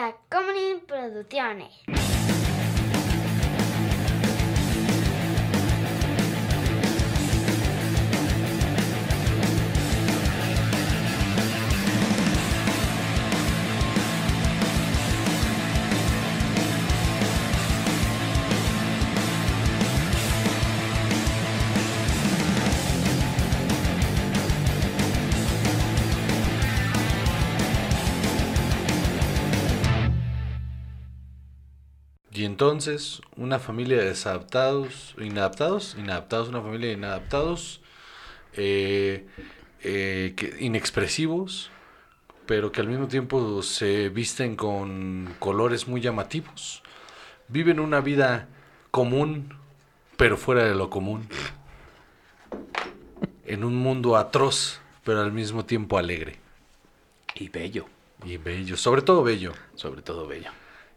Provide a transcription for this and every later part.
Tacomunin Producciones. Entonces, una familia de desadaptados, inadaptados, inadaptados, una familia de inadaptados, eh, eh, que- inexpresivos, pero que al mismo tiempo se visten con colores muy llamativos. Viven una vida común, pero fuera de lo común. En un mundo atroz, pero al mismo tiempo alegre. Y bello, Y bello, sobre todo bello. sobre todo bello.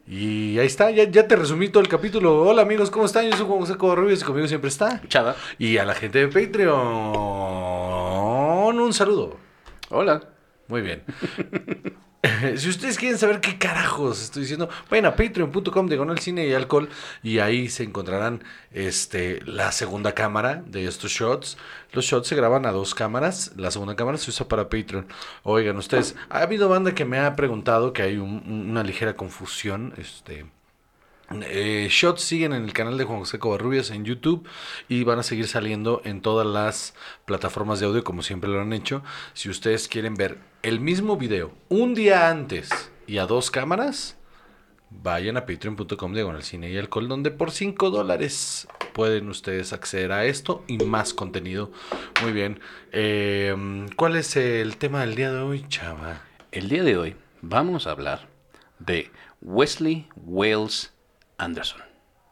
Y ahí está, ya, ya te resumí todo el capítulo. Hola amigos, ¿cómo están? Yo soy Juan José Covarrubias y conmigo siempre está. Chava. Y a la gente de Patreon, un saludo. Hola. Muy bien. si ustedes quieren saber qué carajos estoy diciendo, vayan a patreon.com diagonal cine y alcohol y ahí se encontrarán este la segunda cámara de estos shots. Los shots se graban a dos cámaras, la segunda cámara se usa para Patreon. Oigan, ustedes, ha habido banda que me ha preguntado que hay un- una ligera confusión, este eh, shots siguen en el canal de Juan José Covarrubias en YouTube y van a seguir saliendo en todas las plataformas de audio como siempre lo han hecho. Si ustedes quieren ver el mismo video un día antes y a dos cámaras, vayan a patreon.com diagonal cine y alcohol donde por 5 dólares pueden ustedes acceder a esto y más contenido. Muy bien. Eh, ¿Cuál es el tema del día de hoy, chava? El día de hoy vamos a hablar de Wesley Wales Anderson.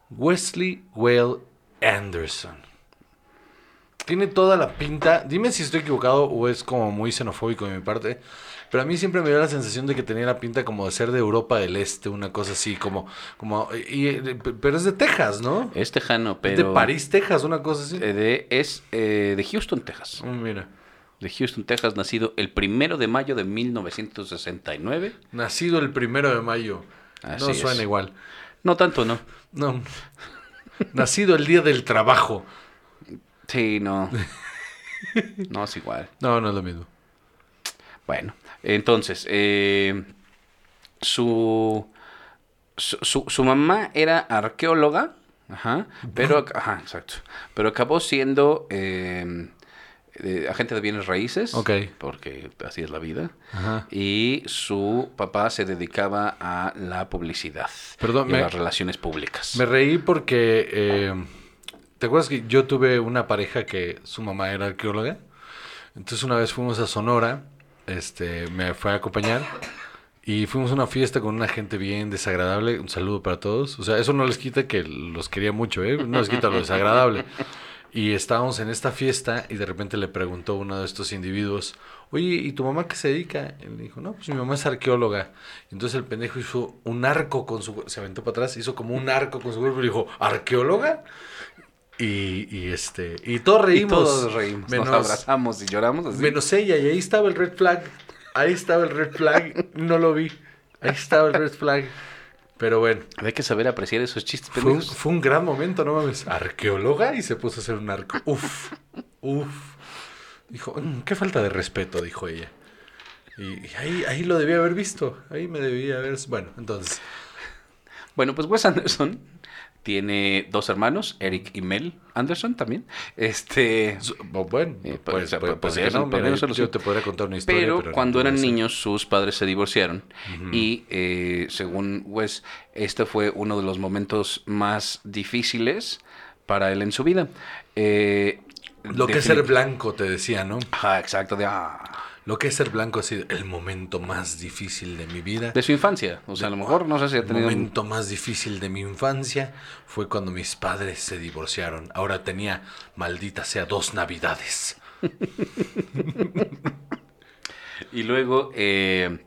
Wesley Whale Anderson. Tiene toda la pinta. Dime si estoy equivocado o es como muy xenofóbico de mi parte. Pero a mí siempre me dio la sensación de que tenía la pinta como de ser de Europa del Este, una cosa así, como. como y- pero es de Texas, ¿no? Es tejano, pero... Es de París, Texas, una cosa así. eh, de- es eh, de Houston, Texas. Mm, mira. De Houston, Texas, nacido el primero de mayo de 1969. Nacido el primero de mayo. Así no es. suena igual. No tanto, ¿no? No. Nacido el día del trabajo. Sí, no. No es igual. No, no es lo mismo. Bueno, entonces, eh, su, su, su- mamá era arqueóloga, ajá, pero, ajá, exacto, pero acabó siendo eh, agente de bienes raíces, Ok. porque así es la vida, Ajá. y su papá se dedicaba a la publicidad Perdón, y a me- las relaciones públicas. Me reí porque. eh, ¿Te acuerdas que yo tuve una pareja que su mamá era arqueóloga? Entonces una vez fuimos a Sonora, este, me fue a acompañar y fuimos a una fiesta con una gente bien desagradable. Un saludo para todos. O sea, eso no les quita que los quería mucho, ¿eh? No les quita lo desagradable. Y estábamos en esta fiesta y de repente le preguntó uno de estos individuos, oye, ¿y tu mamá qué se dedica? Y le dijo, no, pues mi mamá es arqueóloga. Y entonces el pendejo hizo un arco con su... Se aventó para atrás, hizo como un arco con su cuerpo y dijo, ¿arqueóloga? Y, y este... Y todos y reímos. todos reímos, Menos, nos abrazamos y lloramos. así. menos ella. Y ahí estaba el red flag. Ahí estaba el red flag. No lo vi. Ahí estaba el red flag. Pero bueno. Hay que saber apreciar esos chistes Fue un, fue un gran momento, no mames. Arqueóloga y se puso a hacer un arco. Uf, uf. Dijo, "Mm, qué falta de respeto, dijo ella. Y, y ahí, ahí lo debía haber visto. Ahí me debía haber. Bueno, entonces. Bueno, pues Wes Anderson tiene dos hermanos, Eric y Mel Anderson también. Este, Bueno, Eh, pues, pues, pues, pues, pues, no, ser, mira, ser, yo te podría contar una historia. pero, Pero, cuando no eran niños, sus padres se divorciaron. Y eh, según Wes, este fue uno de los momentos más difíciles para él en su vida. Eh, Lo que es ser blanco, te decía, ¿no? Ajá, exacto, de, ah, Lo que es ser blanco ha sido el momento más difícil de mi vida. de su infancia. O sea, a lo mejor no sé si ha El tenido... un- momento más difícil de mi infancia fue cuando mis padres se divorciaron. Ahora tenía, maldita sea, dos navidades. Y luego eh,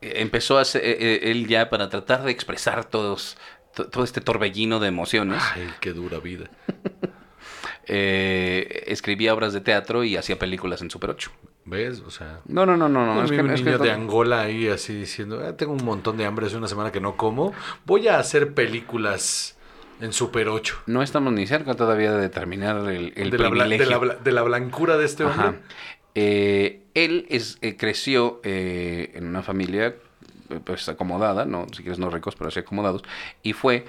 empezó a eh, eh, él ya para tratar de expresar todos, to- todo este torbellino de emociones. Ay, qué dura vida. Eh, escribía obras de teatro y hacía películas en Super 8. ¿Ves? O sea, No, no, no, no, no. es que- un es que niño de Angola ahí así diciendo, "Ah, tengo un montón de hambre, hace una semana que no como, voy a hacer películas en Super 8. no estamos ni cerca todavía de determinar el, el de, la, de, privilegio. la, bla- de la blancura de este hombre. Ajá. Eh, él es, eh, creció eh, en una familia pues acomodada, no, si quieres no ricos, pero así acomodados, y fue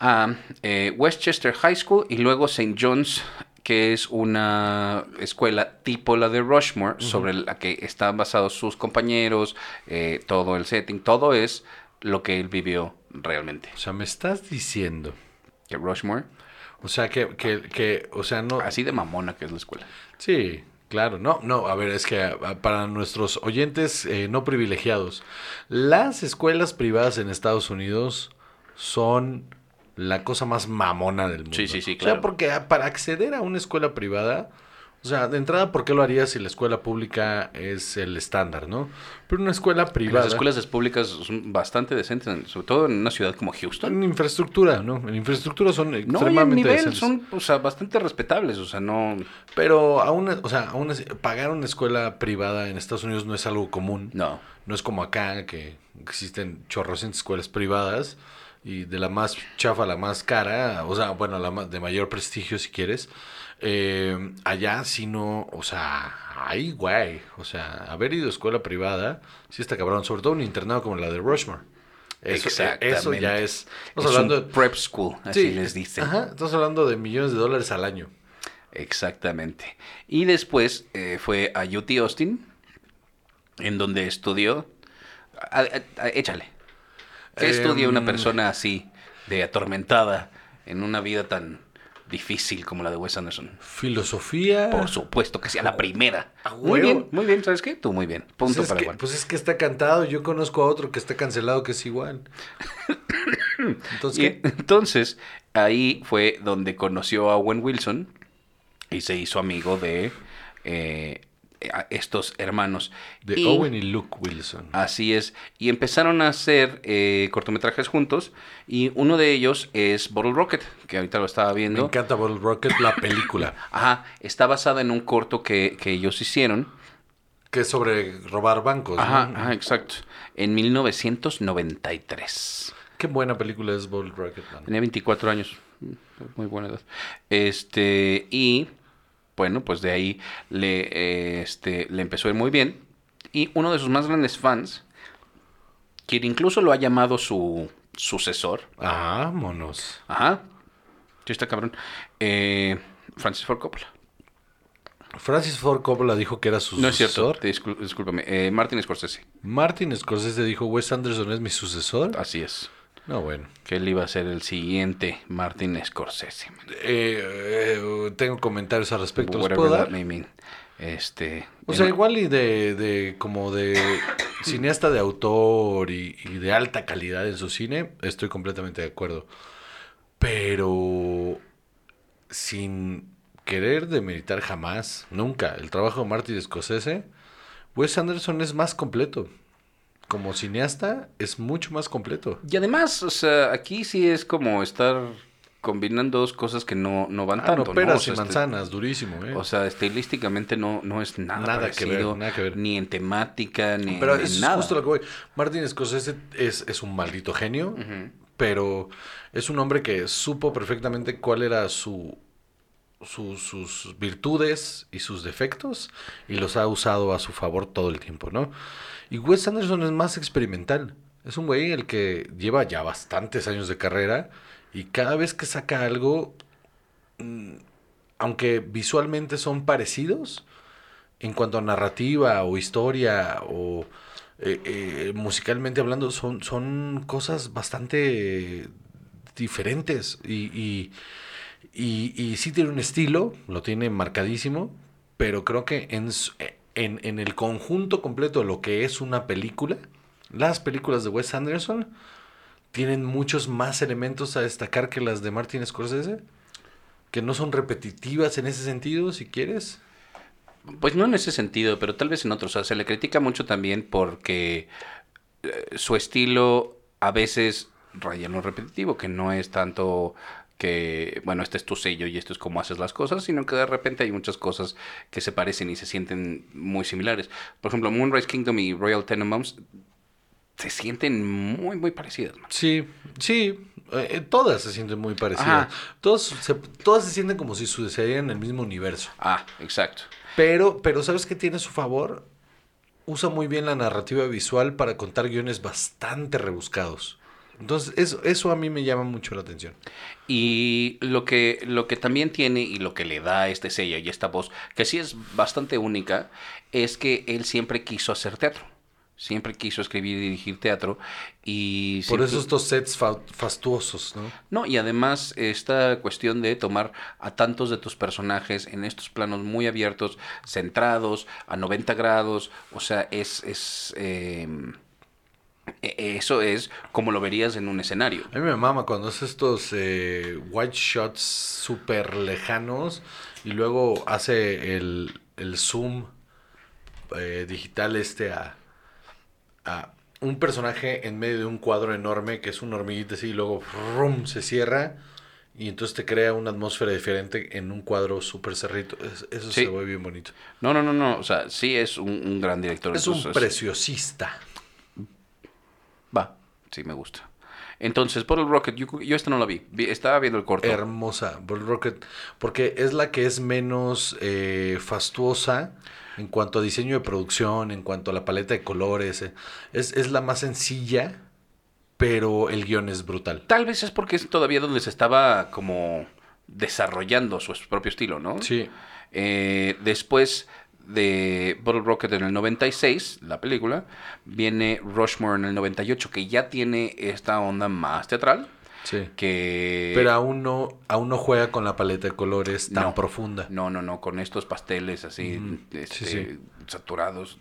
a eh, Westchester High School y luego St. John's, que es una escuela tipo la de Rushmore, sobre la que están basados sus compañeros, eh, todo el setting, todo es lo que él vivió realmente. O sea, me estás diciendo, Que Rushmore, o sea, que, que, que o sea, no... así de mamona que es la escuela. Sí, claro, no, no, a ver, es que para nuestros oyentes eh, no privilegiados, las escuelas privadas en Estados Unidos son la cosa más mamona del mundo. Sí, sí, sí, O sea, porque para acceder a una escuela privada, o sea, de entrada, ¿por qué lo harías si la escuela pública es el estándar, no? Pero una escuela privada... Las escuelas públicas son bastante decentes, en- sobre todo en una ciudad como Houston. En infraestructura, ¿no? En infraestructura son No, y en extremadamente nivel decentes. son o sea, bastante respetables, o sea, no... Pero aún, o sea, aún así, pagar una escuela privada en Estados Unidos no es algo común. No. No es como acá, que existen chorrocientas escuelas privadas y de la más chafa a la más cara, o sea, bueno, la más, de mayor prestigio si quieres. Eh, allá sí no, o sea, ay, güey, o sea, haber ido a escuela privada, sí está cabrón, sobre todo un internado como la de Rushmore. Eso, Exactamente. eso ya es... Estamos es hablando un prep school, así Sí, les dicen. Ajá, estamos hablando de millones de dólares al año. Exactamente. Y después eh, fue a UT Austin, en donde estudió... a- a- a- échale. ¿Qué Em, estudia una persona así, de atormentada, en una vida tan difícil como la de Wes Anderson? Filosofía. Por supuesto que sea la primera. A Muy bien, muy bien, ¿sabes qué? Tú muy bien. Pues Punto es, para que, pues es que está cantado. Yo conozco a otro que está cancelado que es igual. Entonces, entonces, ahí fue donde conoció a Owen Wilson y se hizo amigo de eh, estos hermanos. De Y- Owen y Luke Wilson. Así es. Y empezaron a hacer eh, cortometrajes juntos. Y uno de ellos es Bottle Rocket, que ahorita lo estaba Me viendo. encanta Bottle Rocket, la película. Ajá, está basada en un corto que, que ellos hicieron. que es sobre robar bancos. ¿no? Ajá, ajá, exacto. En 1993. Qué buena película es Bottle Rocket. man. Tenía 24 años. Mm, Muy buena edad. Este, y bueno, pues de ahí le, eh, este, le empezó a ir muy bien. Y uno de sus más grandes fans, quien incluso lo ha llamado su sucesor. Ah, monos. Ajá. Sí, está cabrón. Eh, Francis Ford Coppola. Francis Ford Coppola dijo que era su No es cierto. sucesor. discul- discúlpame. Eh, Martin Scorsese. Martin Scorsese dijo, Wes Anderson es mi sucesor. Así es. No, bueno. Que él iba a ser el siguiente Martin Scorsese. Eh, eh, tengo comentarios al respecto. ¿Los puedo dar? mean. Este. O sea, igual y de, de como de cineasta de autor y, y de alta calidad en su cine, estoy completamente de acuerdo. Pero sin querer demeritar jamás, nunca, el trabajo de Martin Scorsese, Wes Anderson es más completo. Como cineasta es mucho más completo. Y además, o sea, aquí sí es como estar combinando dos cosas que no, no van Ah, tanto. no, peras O sea, y este- manzanas, durísimo, ¿eh? O sea, estilísticamente no, no es nada, Nada que ver, parecido, nada que ver. ni en temática, ni Pero en es nada. justo lo que voy. Martin Scorsese es, es un maldito genio, pero es un hombre que supo perfectamente cuál era su, su- sus virtudes y sus defectos y los ha usado a su favor todo el tiempo, ¿no? Y Wes Anderson es más experimental. Es un güey el que lleva ya bastantes años de carrera y cada vez que saca algo, mm, aunque visualmente son parecidos, en cuanto a narrativa o historia o eh, eh, musicalmente hablando, son, son cosas bastante diferentes y, y, y sí tiene un estilo, lo tiene marcadísimo, pero creo que en, en, en el conjunto completo de lo que es una película, las películas de Wes Anderson tienen muchos más elementos a destacar que las de Martin Scorsese, que no son repetitivas en ese sentido, si quieres. Pues no en ese sentido, pero tal vez en otros. Se le critica mucho también porque eh, su estilo a veces raya en lo repetitivo, que no es tanto que, bueno, este es tu sello y esto es cómo haces las cosas, sino que de repente hay muchas cosas que se parecen y se sienten muy similares. Por ejemplo, Moonrise Kingdom y Royal Tenenbaums se sienten muy, muy parecidas. man. Sí, sí, eh, todas se sienten muy parecidas. Todos se, todas se sienten como si sucedieran en el mismo universo. Ah, exacto. Pero, pero ¿sabes qué tiene a su favor? Usa muy bien la narrativa visual para contar guiones bastante rebuscados. Entonces, eso, eso a mí me llama mucho la atención. Y lo que, lo que también tiene y lo que le da este sello y esta voz, que sí es bastante única, es que él siempre quiso hacer teatro. Siempre quiso escribir y dirigir teatro. Y Por eso estos sets fa- fastuosos, ¿no? No, y además esta cuestión de tomar a tantos de tus personajes en estos planos muy abiertos, centrados, a 90 grados, o sea, es... es eh, eso es como lo verías en un escenario. A mí me mama cuando hace estos eh, white shots súper lejanos y luego hace el, el zoom eh, digital este a, a un personaje en medio de un cuadro enorme que es una hormiguita así y luego ¡rum! se cierra y entonces te crea una atmósfera diferente en un cuadro súper cerrito. Es- Eso Sí. se ve bien bonito. No, no, no, no, o sea, sí es un, un gran director. Es un preciosista. Sí me gusta. Entonces, Bottle Rocket, yo, yo esta no la vi, vi- estaba viendo el corto. Hermosa, Bottle Rocket, porque es la que es menos eh, fastuosa en cuanto a diseño de producción, en cuanto a la paleta de colores. eh. Es, es la más sencilla, pero el guion es brutal. Tal vez es porque es todavía donde se estaba como desarrollando su propio estilo, ¿no? Sí. Eh, después de Bottle Rocket en el 96, la película, viene Rushmore en el 98, que ya tiene esta onda más teatral, Sí. que... Pero aún no, aún no juega con la paleta de colores tan No. profunda. No, no, no, con estos pasteles así, este, Sí, sí. saturados.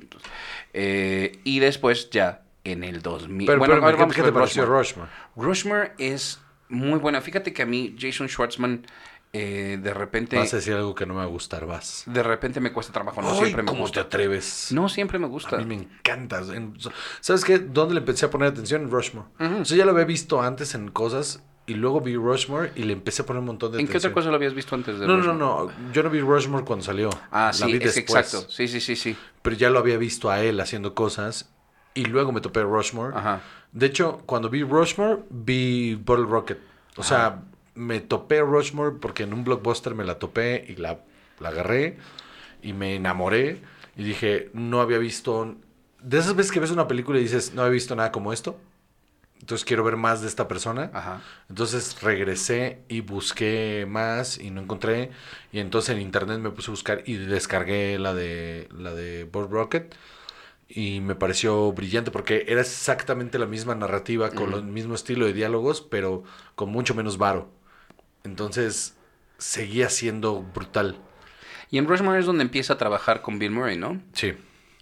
eh, y después ya en el 2000... Pero, bueno, pero, a ver, ¿qué- vamos ¿qué te pareció Rushmore. Rushmore? Rushmore es muy buena. Fíjate que a mí Jason Schwartzman eh, de repente... Vas a decir algo que no me va a gustar, vas. De repente me cuesta trabajo, no Ay, siempre me ¿Cómo gusta. te atreves? No siempre me gusta. A mí me encanta. En- ¿Sabes qué? ¿Dónde le empecé a poner atención? En Rushmore. O sea, ya lo había visto antes en cosas y luego vi Rushmore y le empecé a poner un montón de ¿En qué otra cosa lo habías visto antes de No, no, Rushmore? no, no. Yo no vi Rushmore cuando salió. Ah, La sí, vi es después. exacto. Sí, sí, sí, sí. Pero ya lo había visto a él haciendo cosas y luego me topé Rushmore. Ajá. De hecho, cuando vi Rushmore, vi Bottle Rocket. O sea, me topé Rushmore porque en un blockbuster me la topé y la, la agarré y me enamoré y dije, no había visto... De esas veces que ves una película y dices, no había visto nada como esto. Entonces quiero ver más de esta persona. Ajá. Entonces regresé y busqué más y no encontré. Y entonces en internet me puse a buscar y descargué la de la de Board Rocket. Y me pareció brillante porque era exactamente la misma narrativa, con el mismo estilo de diálogos, pero con mucho menos varo. Entonces seguía siendo brutal. Y en Rushmore es donde empieza a trabajar con Bill Murray, ¿no? Sí.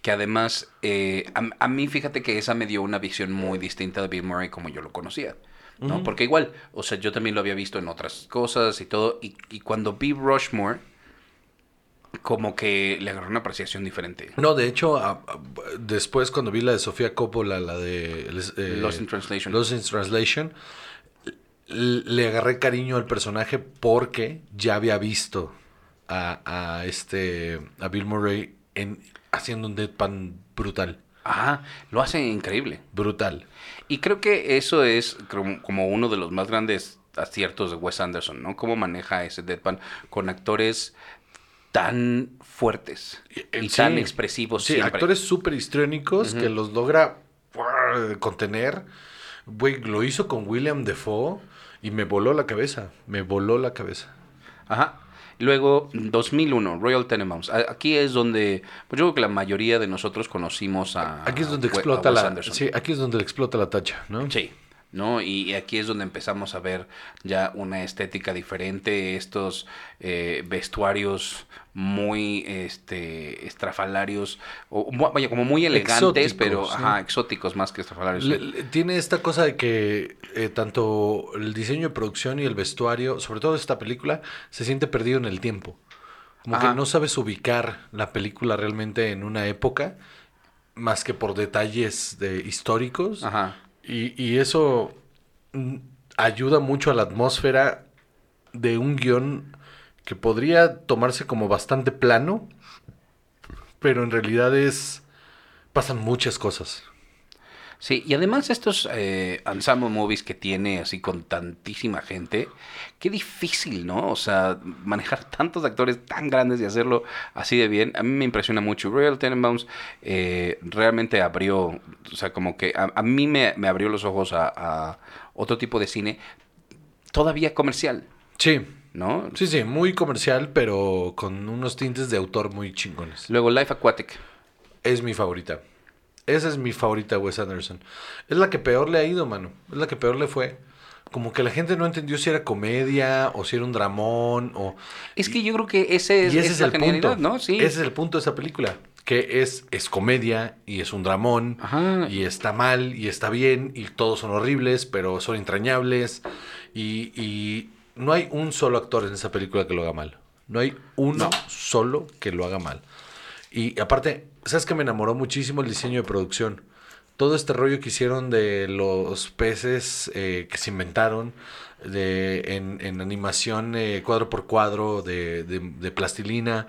Que además, eh, a, a mí fíjate que esa me dio una visión muy distinta de Bill Murray como yo lo conocía. ¿no? Porque igual, o sea, yo también lo había visto en otras cosas y todo. Y, y cuando vi Rushmore, como que le agarró una apreciación diferente. No, de hecho, a- a- después cuando vi la de Sofía Coppola, la de eh, Lost in Translation. Lost in Translation, le agarré cariño al personaje porque ya había visto a, a este a Bill Murray en haciendo un deadpan brutal, Ajá, lo hace increíble. brutal. Y creo que eso es como uno de los más grandes aciertos de Wes Anderson, ¿no? Cómo maneja ese deadpan con actores tan fuertes y, tan expresivos Sí, siempre. actores súper histriónicos que los logra contener. Güey, lo hizo con William Defoe y me voló la cabeza, me voló la cabeza. Ajá. Luego, 2001, Royal Tenenbaums. Aquí es donde, pues yo creo que la mayoría de nosotros conocimos a Aquí es donde explota la sí, aquí es donde explota la tacha, ¿no? Sí, ¿no? Y aquí es donde empezamos a ver ya una estética diferente, estos eh, vestuarios muy este estrafalarios, o, vaya, como muy elegantes, Exóticos, pero sí. ajá, exóticos más que estrafalarios. Le- tiene esta cosa de que eh, tanto el diseño de producción y el vestuario, sobre todo esta película, se siente perdido en el tiempo. Como Ajá. que no sabes ubicar la película realmente en una época, más que por detalles de, históricos. Ajá. Y, y eso mm, ayuda mucho a la atmósfera de un guion que podría tomarse como bastante plano, pero en realidad es... pasan muchas cosas. Sí, y además estos eh, ensemble movies que tiene así con tantísima gente, qué difícil, ¿no? O sea, manejar tantos actores tan grandes y hacerlo así de bien, a mí me impresiona mucho. Royal Tenenbaums eh, realmente abrió, o sea, como que a, a mí me, me abrió los ojos a, a otro tipo de cine todavía comercial, Sí, ¿no? sí, sí, muy comercial, pero con unos tintes de autor muy chingones. Luego Life Aquatic. Es mi favorita. Esa es mi favorita Wes Anderson. Es la que peor le ha ido, mano. Es la que peor le fue. Como que la gente no entendió si era comedia o si era un dramón o... Es que yo creo que ese es, y ese es es, la el punto. ¿no? Sí. Ese es el punto de esa película. Que es, es comedia y es un dramón. Ajá. Y está mal y está bien y todos son horribles, pero son entrañables. Y, y no hay un solo actor en esa película que lo haga mal. No hay uno solo que lo haga mal. Y aparte, ¿sabes que me enamoró muchísimo el diseño de producción? Todo este rollo que hicieron de los peces eh, que se inventaron de, en, en animación eh, cuadro por cuadro de, de- de plastilina.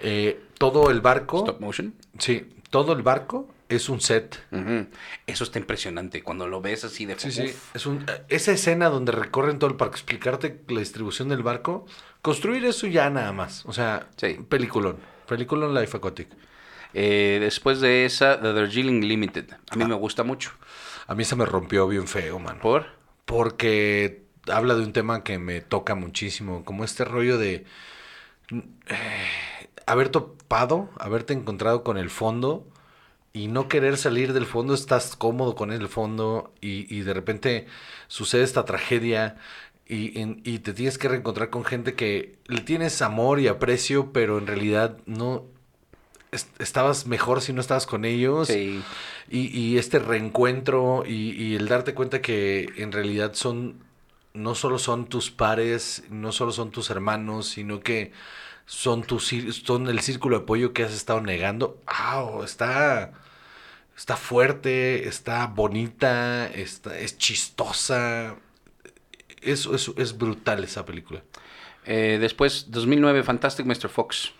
eh, todo el barco. Stop motion. Sí, todo el barco es un set. Eso está impresionante. Cuando lo ves así de Sí, sí. uf. Es un, esa escena donde recorren todo el parque, explicarte la distribución del barco, construir eso ya nada más. O sea, Sí. peliculón. Peliculón Life Aquatic. Eh, después de esa, The Darjeeling Limited. A mí me gusta mucho. A mí se me rompió bien feo, mano. ¿Por? Porque habla de un tema que me toca muchísimo, como este rollo de eh, haber topado, haberte encontrado con el fondo y no querer salir del fondo, estás cómodo con el fondo y, y de repente sucede esta tragedia y, en- y te tienes que reencontrar con gente que le tienes amor y aprecio, pero en realidad no es- estabas mejor si no estabas con ellos. Sí. Y, y este reencuentro y, y el darte cuenta que en realidad son, no solo son tus pares, no solo son tus hermanos, sino que son, tu, son el círculo de apoyo que has estado negando. ¡Au! Está, está fuerte, está bonita, está, es chistosa. Es, es, es brutal esa película. Eh, después, 2009, Fantastic Mr. Fox.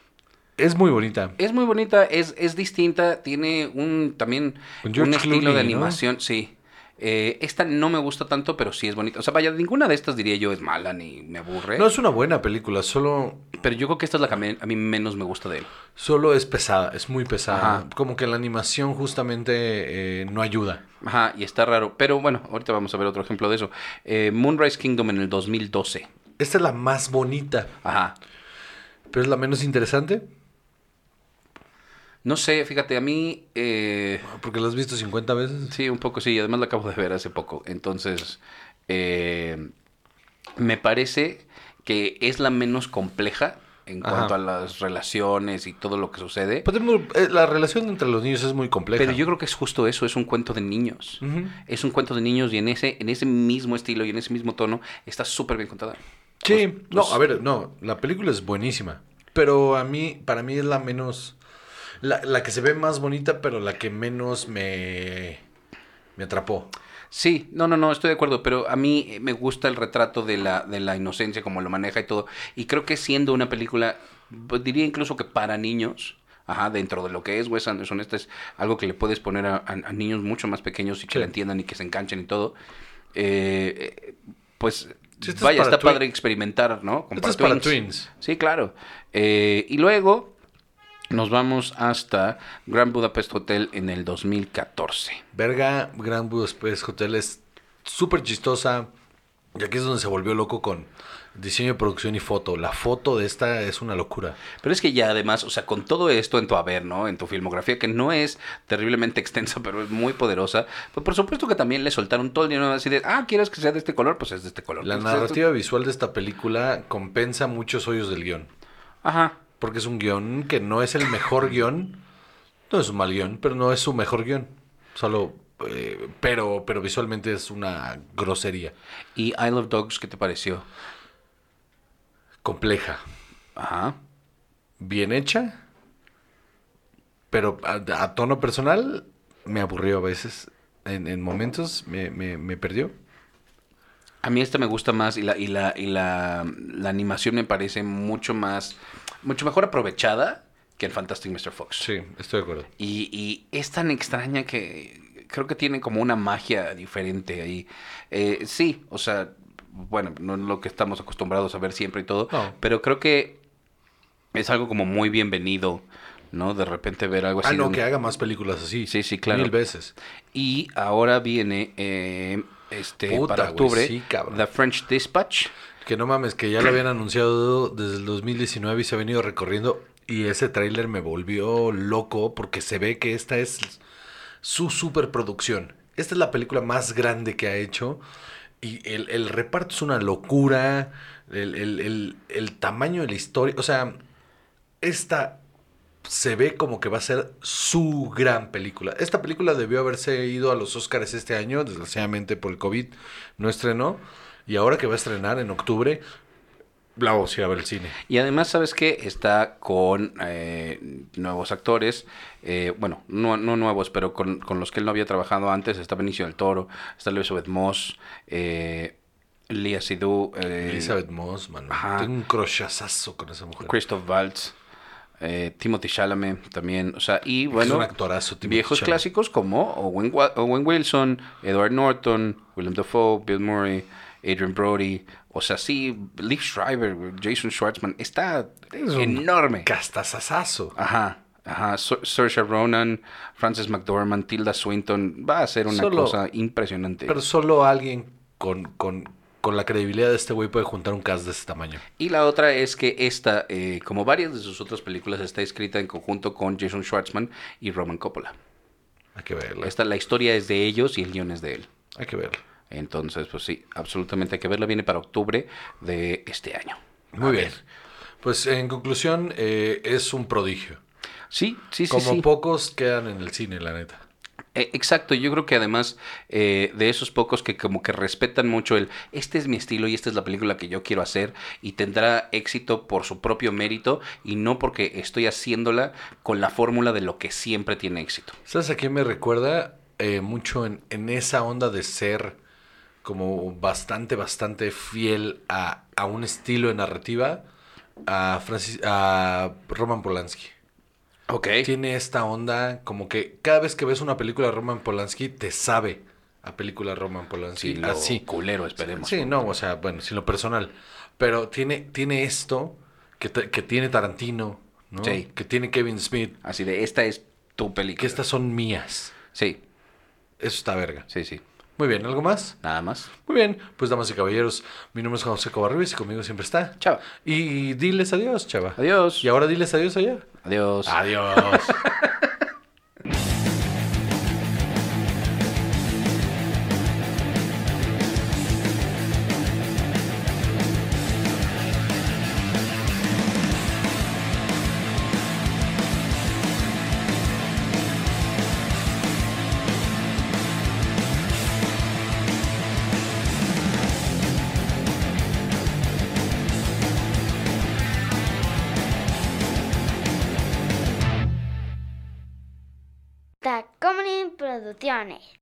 Es muy bonita. Es muy bonita, es, es distinta, tiene un también un estilo de ¿no? animación, sí. Eh, esta no me gusta tanto, pero sí es bonita. O sea, vaya, ninguna de estas diría yo es mala ni me aburre. No es una buena película, solo Pero yo creo que esta es la que a mí, a mí menos me gusta de él. Solo es pesada, es muy pesada. Ajá. Como que la animación justamente eh, no ayuda. Ajá, y está raro. Pero bueno, ahorita vamos a ver otro ejemplo de eso. Eh, Moonrise Kingdom en el 2012. Esta es la más bonita, Ajá. pero es la menos interesante, No sé, fíjate, a mí... eh, porque la has visto 50 veces. Sí, un poco sí, además la acabo de ver hace poco. Entonces, eh, me parece que es la menos compleja en Ajá. cuanto a las relaciones y todo lo que sucede. Podemos- eh, la relación entre los niños es muy compleja. Pero yo creo que es justo eso, es un cuento de niños. Es un cuento de niños y en ese, en ese mismo estilo y en ese mismo tono está súper bien contada. Sí, no, a ver, no, la película es buenísima, pero a mí, para mí es la menos, la, la que se ve más bonita, pero la que menos me, me atrapó. Sí, no, no, no, estoy de acuerdo, pero a mí me gusta el retrato de la, de la inocencia, como lo maneja y todo. Y creo que siendo una película, pues, diría incluso que para niños, ajá, dentro de lo que es Wes Anderson, esto es algo que le puedes poner a, a- a niños mucho más pequeños y que Sí. la entiendan y que se enganchen y todo. Eh, pues Sí, esto es vaya, está padre experimentar, ¿no? Con Esto es para twins. Sí, claro. Eh, y luego nos vamos hasta Grand Budapest Hotel en el 2014. Verga, Grand Budapest Hotel es súper chistosa. Y aquí es donde se volvió loco con diseño producción y foto. La foto de esta es una locura. Pero es que ya además, o sea, con todo esto en tu haber, ¿no? En tu filmografía, que no es terriblemente extensa, pero es muy poderosa, pues por supuesto que también le soltaron todo el dinero así de, ah, ¿quieres que sea de este color? Pues es de este color. La ¿Quieres que sea de narrativa visual de esta película compensa muchos hoyos del guion. Ajá. Porque es un guion que no es el mejor guion. No es un mal guion, pero no es su mejor guion. Solo, eh, pero, pero visualmente es una grosería. ¿Y I Love Dogs qué te pareció? Compleja. Ajá. Bien hecha. Pero a, a tono personal me aburrió a veces. En, en momentos me, me- me perdió. A mí esta me gusta más y la, y la, y la, la animación me parece mucho más, mucho mejor aprovechada que el Fantastic Mr. Fox. Sí, estoy de acuerdo. Y, y es tan extraña que creo que tiene como una magia diferente ahí. Eh, sí, o sea, bueno, no es lo que estamos acostumbrados a ver siempre y todo, No. pero creo que es algo como muy bienvenido, ¿no? De repente ver algo así. Ah, no, que haga más películas así. Sí, sí, claro. Mil veces. Y ahora viene eh, este Puta, para octubre sí, cabrón. The French Dispatch. Que no mames, que ya lo habían anunciado desde el 2019 y se ha venido recorriendo. Y ese tráiler me volvió loco porque se ve que esta es su superproducción. Esta es la película más grande que ha hecho. Y el, el reparto es una locura. El, el- el- el tamaño de la historia. O sea, esta se ve como que va a ser su gran película. Esta película debió haberse ido a los Oscars este año, desgraciadamente por el COVID no estrenó. Y ahora que va a estrenar en octubre, la vamos a ver al cine. Y además, ¿sabes qué? Está con eh, nuevos actores. eh, bueno, no, no nuevos, pero con, con los que él no había trabajado antes. Está Benicio del Toro, está Elizabeth Moss, eh, Lia eh, Elizabeth Moss, mano. ajá. Tengo un crochazazo con esa mujer. Christoph Waltz, eh, Timothy Chalamet también. O sea, y es bueno, un actorazo. Viejos Chalamet. clásicos como Owen, Wilson, Edward Norton, Willem Dafoe, Bill Murray, Adrian Brody. O sea, sí, Liv Schreiber, Jason Schwartzman. Está Es enorme. Castazazazo. Ajá, ajá. Saoirse Ronan, Frances McDormand, Tilda Swinton. Va a ser una Solo- cosa impresionante. Pero solo alguien con, con, con la credibilidad de este güey puede juntar un cast de ese tamaño. Y la otra es que esta, eh, como varias de sus otras películas, está escrita en conjunto con Jason Schwartzman y Roman Coppola. Hay que verla. Esta, la historia es de ellos y el guion es de él. Hay que verla. Entonces, pues sí, absolutamente hay que verla. Viene para octubre de este año. Muy A bien. ver. Pues en conclusión, eh, es un prodigio. Sí, sí, sí, Como sí. pocos quedan en el cine, la neta. Eh, exacto, yo creo que además eh, de esos pocos que como que respetan mucho el, este es mi estilo y esta es la película que yo quiero hacer y tendrá éxito por su propio mérito y no porque estoy haciéndola con la fórmula de lo que siempre tiene éxito. ¿Sabes a quién me recuerda? Eh, mucho en, en esa onda de ser como bastante, bastante fiel a, a un estilo de narrativa a, Francis, a Roman Polanski. Ok. Tiene esta onda como que cada vez que ves una película de Roman Polanski te sabe a película Roman Polanski. Sí, lo así. culero, esperemos. Sí, no, o sea, bueno, sin lo personal. Pero tiene, tiene esto que, te- que tiene Tarantino, ¿no? Sí. Que tiene Kevin Smith, Así de, esta es tu película. que estas son mías. Sí, Eso está verga. sí, sí. Muy bien, ¿algo más? Nada más. Muy bien, pues damas y caballeros, mi nombre es José Covarrubias y conmigo siempre está. Chao. Y diles adiós, chava. Adiós. Y ahora diles adiós allá. Adiós. Adiós. Tacomunin Producciones.